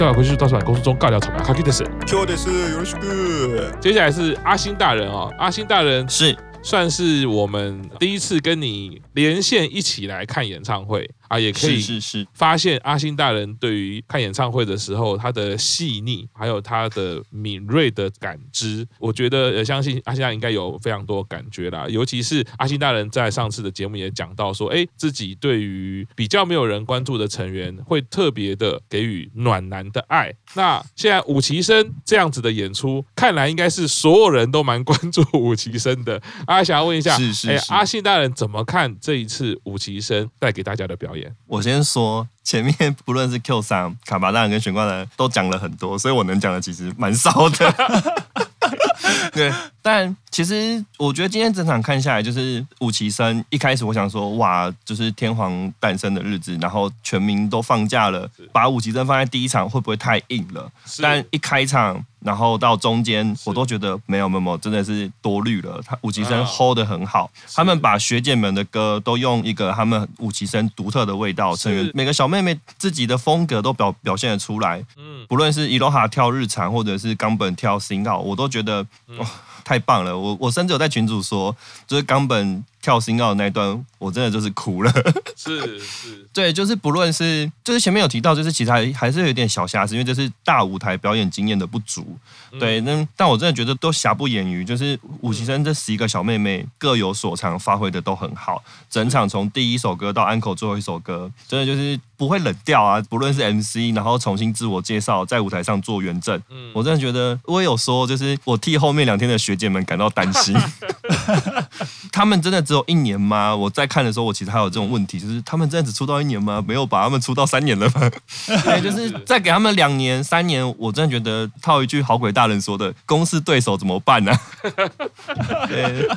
跟我去上海回去，到时候公司中尬聊草莓，卡基的是，Q 的是，有事接下来是阿星大人哦，阿星大人是。算是我们第一次跟你连线一起来看演唱会。啊，也可以是是发现阿星大人对于看演唱会的时候，他的细腻，还有他的敏锐的感知，我觉得相信阿星大人应该有非常多感觉啦。尤其是阿星大人在上次的节目也讲到说，哎，自己对于比较没有人关注的成员，会特别的给予暖男的爱。那现在武其生这样子的演出，看来应该是所有人都蛮关注武其生的。啊，想要问一下，是是，是，阿信大人怎么看这一次武其生带给大家的表演？我先说，前面不论是 Q 三、卡巴大人跟玄关人都讲了很多，所以我能讲的其实蛮少的。对，但其实我觉得今天整场看下来，就是五期生一开始我想说，哇，就是天皇诞生的日子，然后全民都放假了，把五期生放在第一场会不会太硬了？但一开场。然后到中间，我都觉得没有没有真的是多虑了。他五级生 hold 得很好，他们把学姐们的歌都用一个他们五级生独特的味道，成员每个小妹妹自己的风格都表表现得出来。嗯，不论是伊罗哈跳日常，或者是冈本跳 single，我都觉得哇。太棒了！我我甚至有在群主说，就是冈本跳新奥的那一段，我真的就是哭了。是是，对，就是不论是就是前面有提到，就是其实还还是有点小瑕疵，因为这是大舞台表演经验的不足。对，那但我真的觉得都瑕不掩瑜，就是五期生这十一个小妹妹各有所长，发挥的都很好。整场从第一首歌到安口最后一首歌，真的就是不会冷掉啊！不论是 MC，然后重新自我介绍，在舞台上做圆阵，我真的觉得我有说，就是我替后面两天的学姐们感到担心。他们真的只有一年吗？我在看的时候，我其实还有这种问题，就是他们真的只出道一年吗？没有吧？他们出道三年了吗？对，就是再给他们两年、三年，我真的觉得套一句好鬼大人说的，公司对手怎么办呢、啊？对，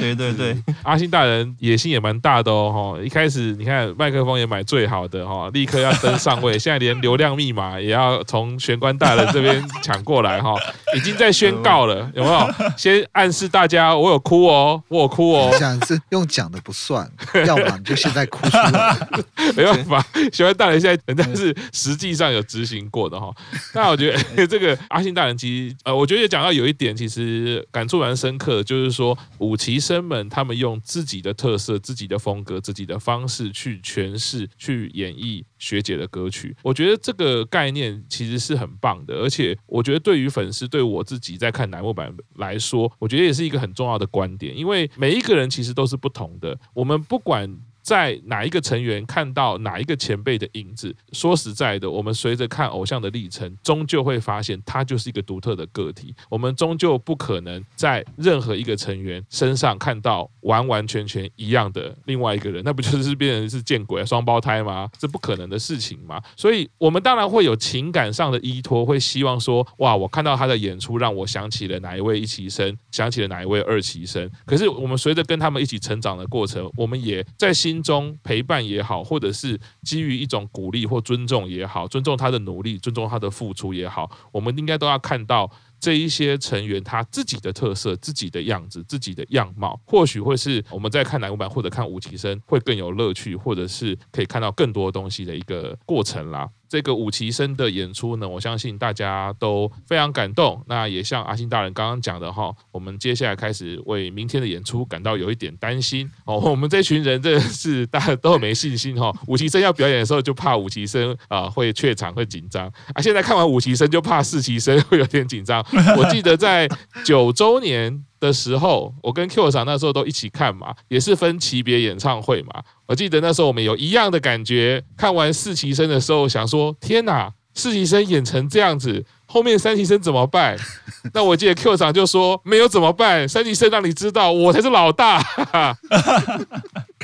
对对对，阿星大人野心也蛮大的哦，一开始你看麦克风也买最好的哈，立刻要登上位，现在连流量密码也要从玄关大人这边抢过来哈，已经在宣告了，有没有？先暗示大家，我有哭哦，我有哭哦。讲是用讲的不算，要么你就现在哭出来。没办法，喜欢大人现在人家是实际上有执行过的哈。那我觉得这个阿信大人其实呃，我觉得也讲到有一点，其实感触蛮深刻的，就是说五期生们他们用自己的特色、自己的风格、自己的方式去诠释、去演绎学姐的歌曲。我觉得这个概念其实是很棒的，而且我觉得对于粉丝，对我自己在看乃木坂来说，我觉得也是一个很重要的观点，因为每一个人其实都是不同的。我们不管。在哪一个成员看到哪一个前辈的影子？说实在的，我们随着看偶像的历程，终究会发现他就是一个独特的个体。我们终究不可能在任何一个成员身上看到完完全全一样的另外一个人，那不就是变成是见鬼啊，双胞胎吗？这不可能的事情嘛。所以，我们当然会有情感上的依托，会希望说，哇，我看到他的演出，让我想起了哪一位一期生，想起了哪一位二期生。可是，我们随着跟他们一起成长的过程，我们也在心。心中陪伴也好，或者是基于一种鼓励或尊重也好，尊重他的努力，尊重他的付出也好，我们应该都要看到这一些成员他自己的特色、自己的样子、自己的样貌，或许会是我们在看乃木坂或者看五期生会更有乐趣，或者是可以看到更多东西的一个过程啦。这个五期生的演出呢，我相信大家都非常感动。那也像阿星大人刚刚讲的哈，我们接下来开始为明天的演出感到有一点担心哦。我们这群人真的是大家都没信心哈。五期生要表演的时候就怕五期生啊会怯场会紧张啊，现在看完五期生就怕四期生会有点紧张。我记得在九周年的时候，我跟 Q 厂那时候都一起看嘛，也是分级别演唱会嘛。我记得那时候我们有一样的感觉，看完四期生的时候想说：天哪，四期生演成这样子。后面三期生怎么办？那我记得 Q 长就说没有怎么办，三期生让你知道我才是老大。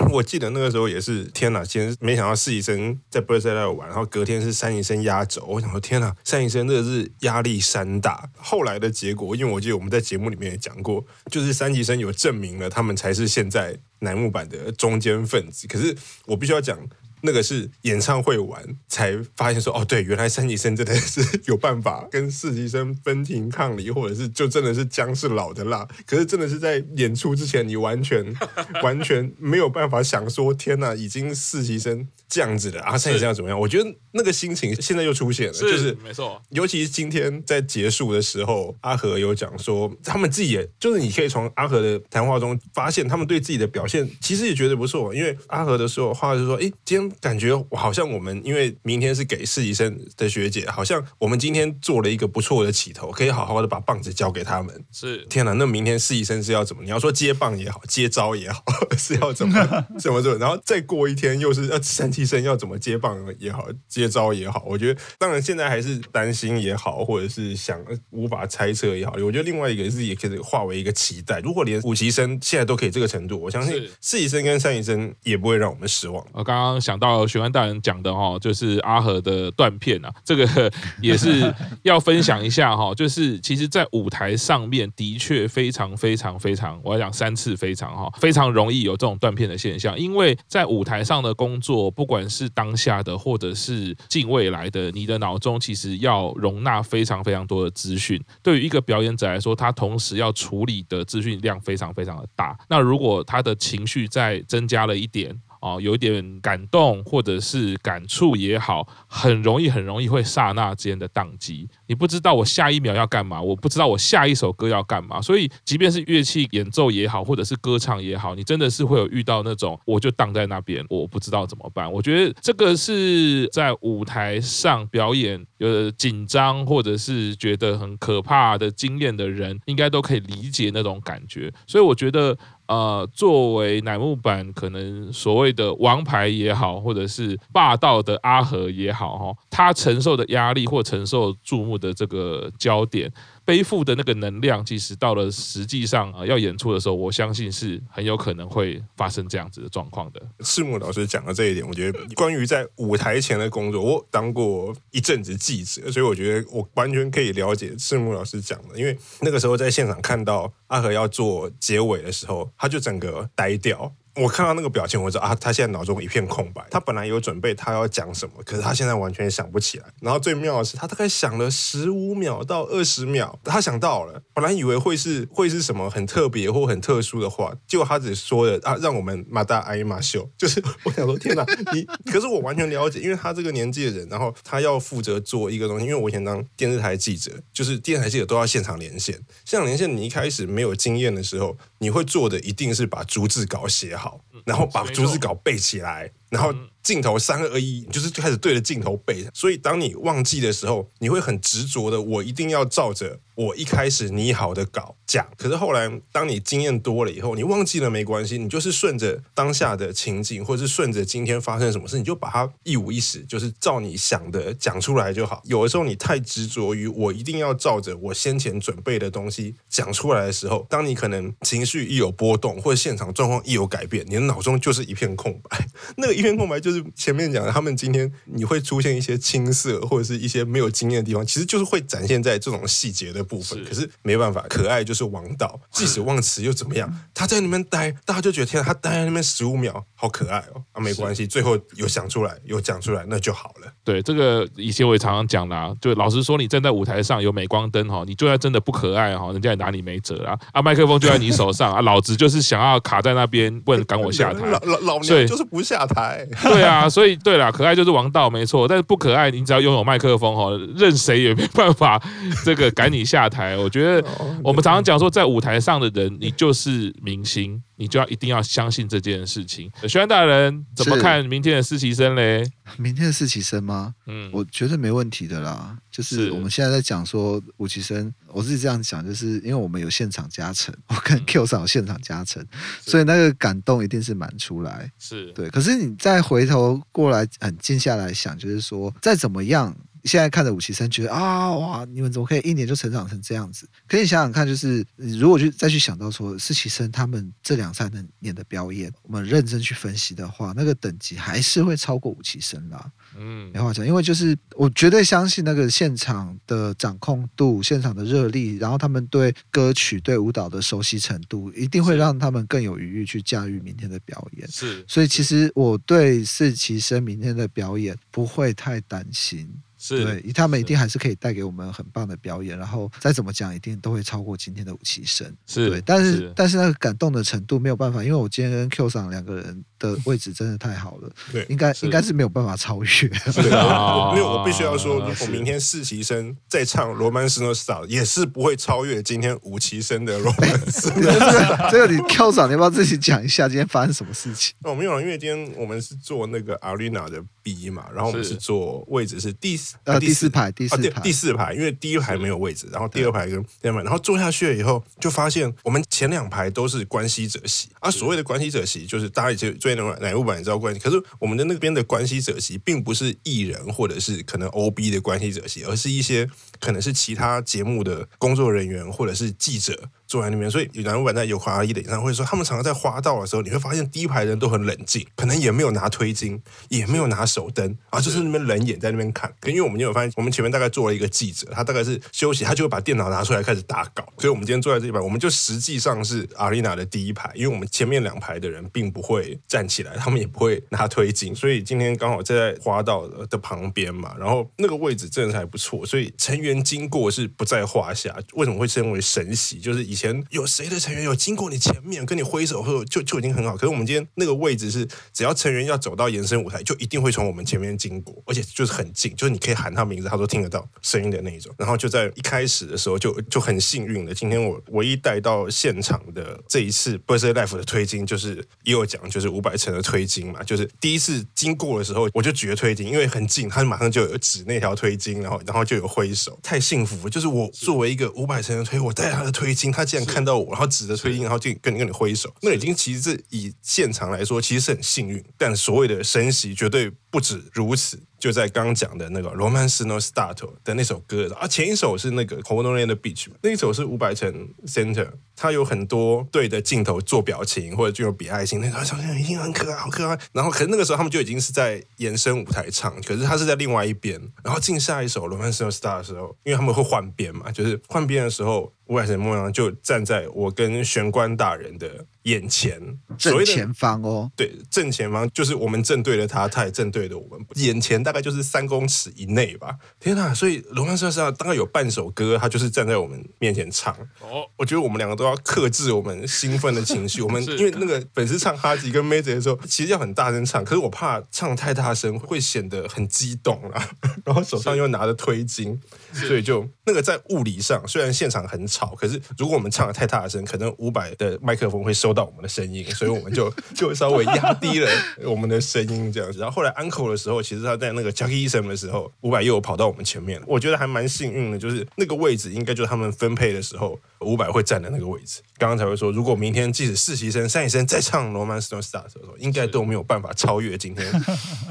我记得那个时候也是天哪，先没想到四级生在不在那玩，然后隔天是三级生压轴。我想说天哪，三级生真的是压力山大。后来的结果，因为我记得我们在节目里面也讲过，就是三级生有证明了他们才是现在乃木坂的中间分子。可是我必须要讲。那个是演唱会完才发现说，哦，对，原来三级生真的是有办法跟四级生分庭抗礼，或者是就真的是姜是老的辣。可是真的是在演出之前，你完全 完全没有办法想说，天哪，已经四级生这样子了啊，三级生要怎么样？我觉得那个心情现在又出现了，是就是没错。尤其是今天在结束的时候，阿和有讲说，他们自己也就是你可以从阿和的谈话中发现，他们对自己的表现其实也觉得不错，因为阿和的时候话就是说，哎，今天感觉好像我们因为明天是给实习生的学姐，好像我们今天做了一个不错的起头，可以好好的把棒子交给他们。是，天哪，那明天实习生是要怎么？你要说接棒也好，接招也好，是要怎么 怎么做？然后再过一天又是要三级生要怎么接棒也好，接招也好，我觉得当然现在还是担心也好，或者是想无法猜测也好，我觉得另外一个是也可以化为一个期待。如果连五级生现在都可以这个程度，我相信实习生跟三级生也不会让我们失望。我刚刚想到玄关大人讲的哈，就是阿和的断片啊，这个也是要分享一下哈。就是其实，在舞台上面的确非常非常非常，我要讲三次非常哈，非常容易有这种断片的现象，因为在舞台上的工作，不管是当下的或者是近未来的，你的脑中其实要容纳非常非常多的资讯。对于一个表演者来说，他同时要处理的资讯量非常非常的大。那如果他的情绪再增加了一点，哦，有一点感动或者是感触也好，很容易很容易会刹那间的宕机。你不知道我下一秒要干嘛，我不知道我下一首歌要干嘛。所以，即便是乐器演奏也好，或者是歌唱也好，你真的是会有遇到那种我就荡在那边，我不知道怎么办。我觉得这个是在舞台上表演有紧张或者是觉得很可怕的经验的人，应该都可以理解那种感觉。所以，我觉得。呃，作为乃木坂可能所谓的王牌也好，或者是霸道的阿和也好，哈，他承受的压力或承受注目的这个焦点。背负的那个能量，其实到了实际上啊要演出的时候，我相信是很有可能会发生这样子的状况的。赤木老师讲的这一点，我觉得关于在舞台前的工作，我当过一阵子记者，所以我觉得我完全可以了解赤木老师讲的。因为那个时候在现场看到阿和要做结尾的时候，他就整个呆掉。我看到那个表情，我知道啊，他现在脑中一片空白。他本来有准备，他要讲什么，可是他现在完全想不起来。然后最妙的是，他大概想了十五秒到二十秒，他想到了。本来以为会是会是什么很特别或很特殊的话，结果他只说了啊，让我们马大挨马秀。就是我想说，天哪，你可是我完全了解，因为他这个年纪的人，然后他要负责做一个东西。因为我以前当电视台记者，就是电视台记者都要现场连线。现场连线，你一开始没有经验的时候，你会做的一定是把逐字稿写好，然后把逐字稿背起来，然后。镜头三二一，就是就开始对着镜头背。所以当你忘记的时候，你会很执着的，我一定要照着我一开始拟好的稿讲。可是后来，当你经验多了以后，你忘记了没关系，你就是顺着当下的情景，或者是顺着今天发生什么事，你就把它一五一十，就是照你想的讲出来就好。有的时候你太执着于我一定要照着我先前准备的东西讲出来的时候，当你可能情绪一有波动，或者现场状况一有改变，你的脑中就是一片空白。那个一片空白就是。前面讲的，他们今天你会出现一些青涩或者是一些没有经验的地方，其实就是会展现在这种细节的部分。可是没办法，可爱就是王道，即使忘词又怎么样？他在那边待，大家就觉得天啊，他待在那边十五秒，好可爱哦。啊，没关系，最后有想出来，有讲出来，那就好了。对，这个以前我也常常讲啦，就老实说，你站在舞台上有镁光灯哈，你就算真的不可爱哈，人家也拿你没辙啊。啊，麦克风就在你手上 啊，老子就是想要卡在那边，不能赶我下台。老老老娘就是不下台。对啊。所以，对啦，可爱就是王道，没错。但是不可爱，你只要拥有麦克风哈，任谁也没办法这个赶你下台。我觉得我们常常讲说，在舞台上的人，你就是明星，你就要一定要相信这件事情。玄关大人怎么看明天的四期生嘞？明天的四期生吗？嗯，我觉得没问题的啦。就是我们现在在讲说五期生，我是这样讲，就是因为我们有现场加成，我跟 Q 上有现场加成，所以那个感动一定是满出来。是对，可是你再回头过来很静下来想，就是说再怎么样，现在看着五期生，觉得啊哇，你们怎么可以一年就成长成这样子？可以想想看，就是如果去再去想到说四期生他们这两三年的表演，我们认真去分析的话，那个等级还是会超过五期生啦。嗯，没话讲，因为就是我绝对相信那个现场的掌控度、现场的热力，然后他们对歌曲、对舞蹈的熟悉程度，一定会让他们更有余裕去驾驭明天的表演。是，所以其实我对四期生明天的表演不会太担心。是。对，他们一定还是可以带给我们很棒的表演，然后再怎么讲，一定都会超过今天的五期生。是对，但是，是。但是那个感动的程度没有办法，因为我今天跟 Q 桑两个人的位置真的太好了，对，应该应该是没有办法超越。对啊，没有，我必须要说，如果明天四期生再唱《罗曼史诺斯岛》，也是不会超越今天五期生的罗曼史诺斯岛。这个你 Q 桑，你要不要自己讲一下今天发生什么事情？哦，没有，因为今天我们是做那个 Arena 的 B 嘛，然后我们是做位置是第四呃第四排。第四排，啊、第四排，因为第一排没有位置，然后第二排跟第二排，然后坐下去了以后，就发现我们前两排都是关系者席，而、啊、所谓的关系者席，就是大家也追哪哪部版也知道关系，可是我们的那边的关系者席，并不是艺人或者是可能 OB 的关系者席，而是一些可能是其他节目的工作人员或者是记者。坐在那边，所以南无版在有华阿姨的演唱会说，他们常常在花道的时候，你会发现第一排人都很冷静，可能也没有拿推金，也没有拿手灯，啊，就是那边冷眼在那边看。可因为我们就有发现，我们前面大概坐了一个记者，他大概是休息，他就会把电脑拿出来开始打稿。所以我们今天坐在这一排，我们就实际上是阿丽娜的第一排，因为我们前面两排的人并不会站起来，他们也不会拿推金，所以今天刚好在花道的旁边嘛，然后那个位置真的是还不错，所以成员经过是不在话下。为什么会称为神席？就是以前有谁的成员有经过你前面跟你挥手后就就已经很好。可是我们今天那个位置是，只要成员要走到延伸舞台，就一定会从我们前面经过，而且就是很近，就是你可以喊他名字，他都听得到声音的那一种。然后就在一开始的时候就就很幸运的，今天我唯一带到现场的这一次 Birthday life 的推金，就是也有讲，就是五百层的推金嘛，就是第一次经过的时候我就举了推金，因为很近，他马上就有指那条推金，然后然后就有挥手，太幸福。就是我作为一个五百层的推，我带他的推金，他竟然看到我，然后指着崔英，然后就跟你跟你挥手，那已经其实是以现场来说，其实是很幸运。但所谓的升息绝对不止如此。就在刚讲的那个《Romance No Start》的那首歌啊，前一首是那个《Honolulu Beach》，那一首是五百层 Center，它有很多对着镜头做表情或者就有比爱心，那个好像已经很可爱，好可爱。然后可是那个时候他们就已经是在延伸舞台唱，可是他是在另外一边。然后进下一首《Romance No Start》的时候，因为他们会换边嘛，就是换边的时候。五百层梦阳就站在我跟玄关大人的眼前，正前方哦，对，正前方就是我们正对着他，他也正对着我们，眼前大概就是三公尺以内吧。天哪！所以罗曼莎莎大概有半首歌，他就是站在我们面前唱。哦，我觉得我们两个都要克制我们兴奋的情绪。我们因为那个粉丝唱哈吉跟梅子的时候，其实要很大声唱，可是我怕唱太大声会显得很激动啊。然后手上又拿着推金，所以就那个在物理上，虽然现场很吵。好，可是如果我们唱的太大声，可能五百的麦克风会收到我们的声音，所以我们就就稍微压低了我们的声音这样子。然后后来 Uncle 的时候，其实他在那个 Jackie Eason 的时候，五百又跑到我们前面，我觉得还蛮幸运的，就是那个位置应该就是他们分配的时候，五百会站的那个位置。刚刚才会说，如果明天即使实习生、三期生再唱《Romance Start》的时候，应该都没有办法超越今天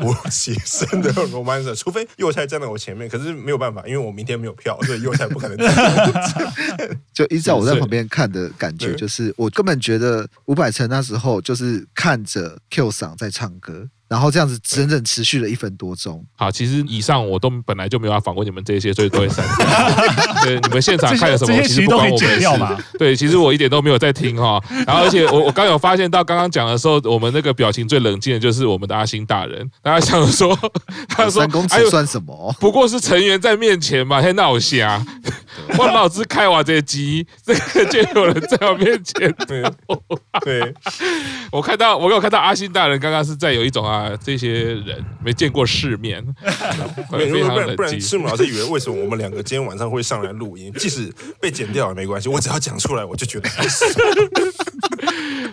五期生的《Romance》，除非右菜站在我前面，可是没有办法，因为我明天没有票，所以右菜不可能站在我前面。就依照我在旁边看的感觉，就是我根本觉得伍佰成那时候就是看着 Q 嗓在唱歌。然后这样子整整持续了一分多钟。好，其实以上我都本来就没有要访问你们这些，所以都会删掉。对，你们现场看了什么？其实不关我们的事。对，其实我一点都没有在听哈。然后，而且我我刚有发现到，刚刚讲的时候，我们那个表情最冷静的就是我们的阿星大人。大家想说，他说三公尺算什么？不过是成员在面前嘛，还闹瞎。我脑子开完这机，这个就有人在我面前。对，对 我看到，我有看到阿星大人刚刚是在有一种啊。啊，这些人没见过世面，不然不然，赤木老师以为为什么我们两个今天晚上会上来录音？即使被剪掉也没关系，我只要讲出来，我就觉得是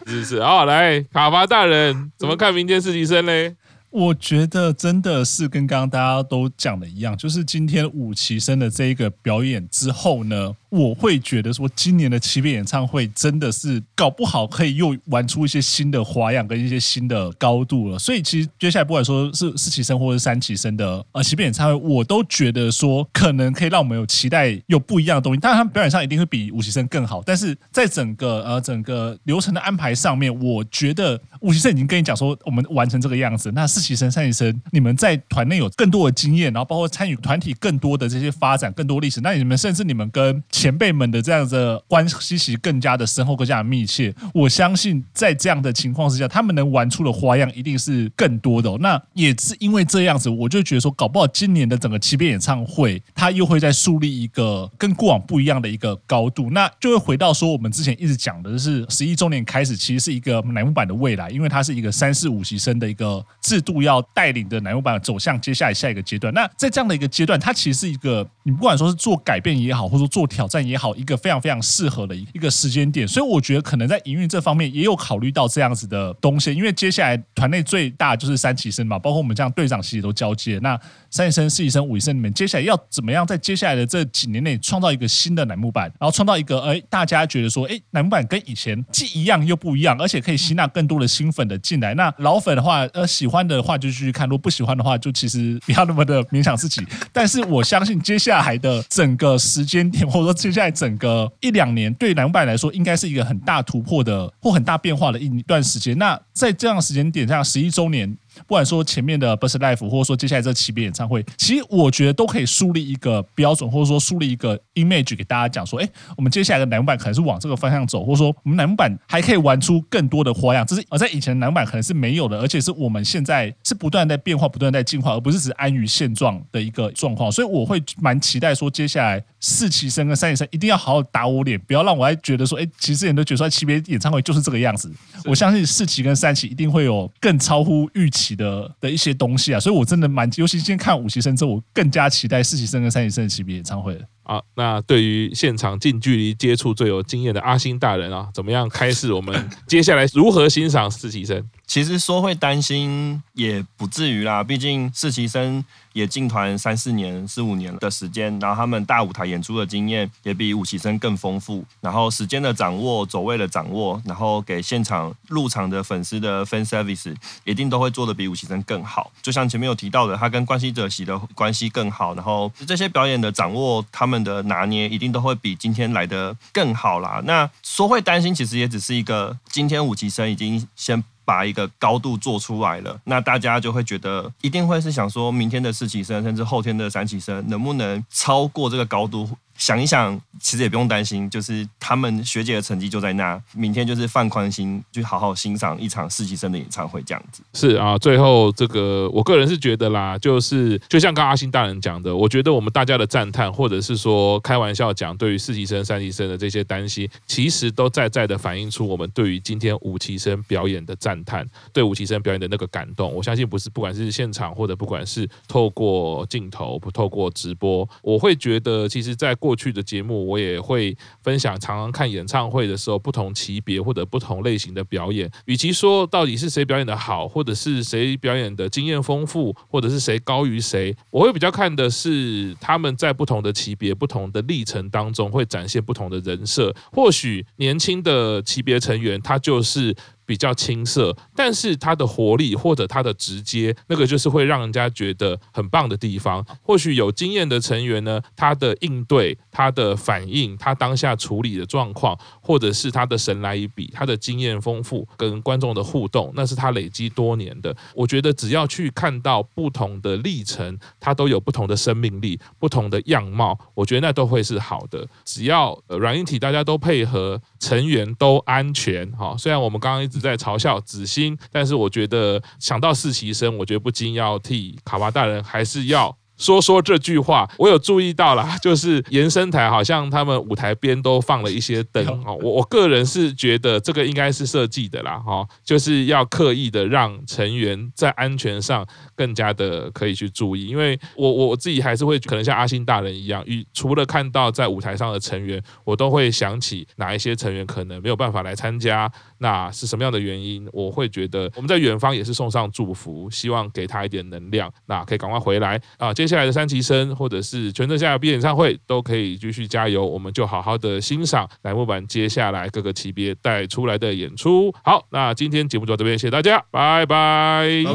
是是。好，来卡巴大人怎么看明天四期生嘞？我觉得真的是跟刚刚大家都讲的一样，就是今天五期生的这一个表演之后呢。我会觉得说，今年的期别演唱会真的是搞不好可以又玩出一些新的花样跟一些新的高度了。所以其实接下来不管说是四期生或者是三期生的呃期别演唱会，我都觉得说可能可以让我们有期待有不一样的东西。当然他们表演上一定会比五期生更好，但是在整个呃整个流程的安排上面，我觉得五期生已经跟你讲说我们完成这个样子，那四期生、三期生你们在团内有更多的经验，然后包括参与团体更多的这些发展、更多历史，那你们甚至你们跟前辈们的这样子的关系其实更加的深厚、更加的密切。我相信在这样的情况之下，他们能玩出的花样一定是更多的。那也是因为这样子，我就觉得说，搞不好今年的整个期别演唱会，它又会在树立一个跟过往不一样的一个高度。那就会回到说，我们之前一直讲的就是十一周年开始，其实是一个乃木坂的未来，因为它是一个三四五级生的一个制度，要带领的乃木坂走向接下来下一个阶段。那在这样的一个阶段，它其实是一个你不管说是做改变也好，或者说做挑战但也好，一个非常非常适合的一个时间点。所以我觉得可能在营运这方面也有考虑到这样子的东西，因为接下来团内最大就是三期生嘛，包括我们这样队长其实都交接。那三期生、四期生、五期生，你们接下来要怎么样在接下来的这几年内创造一个新的乃木板，然后创造一个哎大家觉得说哎乃木板跟以前既一样又不一样，而且可以吸纳更多的新粉的进来。那老粉的话，呃喜欢的话就继续看，如果不喜欢的话，就其实不要那么的勉强自己。但是我相信接下来的整个时间点，或者说现在整个一两年，对南百来说，应该是一个很大突破的或很大变化的一段时间。那在这样的时间点上，十一周年。不管说前面的 Burst Life，或者说接下来这期别演唱会，其实我觉得都可以树立一个标准，或者说树立一个 image 给大家讲说，哎，我们接下来的乃木坂可能是往这个方向走，或者说我们乃木坂还可以玩出更多的花样，这是而在以前乃木坂可能是没有的，而且是我们现在是不断在变化、不断在进化，而不是只安于现状的一个状况。所以我会蛮期待说，接下来四期生跟三期生一定要好好打我脸，不要让我还觉得说，哎，其实之前都觉得说期别演唱会就是这个样子。我相信四期跟三期一定会有更超乎预期。的的一些东西啊，所以我真的蛮，尤其今天看五期生之后，我更加期待四期生跟三期生的级别演唱会了。啊，那对于现场近距离接触最有经验的阿星大人啊，怎么样开始我们 接下来如何欣赏四期生？其实说会担心也不至于啦，毕竟四期生也进团三四年、四五年的时间，然后他们大舞台演出的经验也比五期生更丰富，然后时间的掌握、走位的掌握，然后给现场入场的粉丝的 fan service 一定都会做的比五期生更好。就像前面有提到的，他跟关系者席的关系更好，然后这些表演的掌握，他们的拿捏一定都会比今天来的更好啦。那说会担心，其实也只是一个今天五级生已经先。把一个高度做出来了，那大家就会觉得一定会是想说，明天的四级生，甚至后天的三级生，能不能超过这个高度？想一想，其实也不用担心，就是他们学姐的成绩就在那，明天就是放宽心，就好好欣赏一场四期生的演唱会这样子。是啊，最后这个我个人是觉得啦，就是就像刚阿星大人讲的，我觉得我们大家的赞叹，或者是说开玩笑讲，对于四期生、三级生的这些担心，其实都在在的反映出我们对于今天五期生表演的赞叹，对五期生表演的那个感动。我相信不是不管是现场或者不管是透过镜头不透过直播，我会觉得其实，在过去的节目，我也会分享。常常看演唱会的时候，不同级别或者不同类型的表演，与其说到底是谁表演的好，或者是谁表演的经验丰富，或者是谁高于谁，我会比较看的是他们在不同的级别、不同的历程当中，会展现不同的人设。或许年轻的级别成员，他就是。比较青涩，但是他的活力或者他的直接，那个就是会让人家觉得很棒的地方。或许有经验的成员呢，他的应对、他的反应、他当下处理的状况，或者是他的神来一笔、他的经验丰富跟观众的互动，那是他累积多年的。我觉得只要去看到不同的历程，他都有不同的生命力、不同的样貌，我觉得那都会是好的。只要软硬体大家都配合，成员都安全。哈，虽然我们刚刚。在嘲笑子欣，但是我觉得想到实习生，我觉得不禁要替卡巴大人还是要。说说这句话，我有注意到了，就是延伸台好像他们舞台边都放了一些灯哦。我我个人是觉得这个应该是设计的啦，哈，就是要刻意的让成员在安全上更加的可以去注意。因为我我自己还是会可能像阿星大人一样，与除了看到在舞台上的成员，我都会想起哪一些成员可能没有办法来参加，那是什么样的原因？我会觉得我们在远方也是送上祝福，希望给他一点能量，那可以赶快回来啊。接接下来的三级生或者是全盛夏毕业演唱会都可以继续加油，我们就好好的欣赏乃木坂接下来各个级别带出来的演出。好，那今天节目就到这边，谢谢大家，拜拜，拜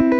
拜。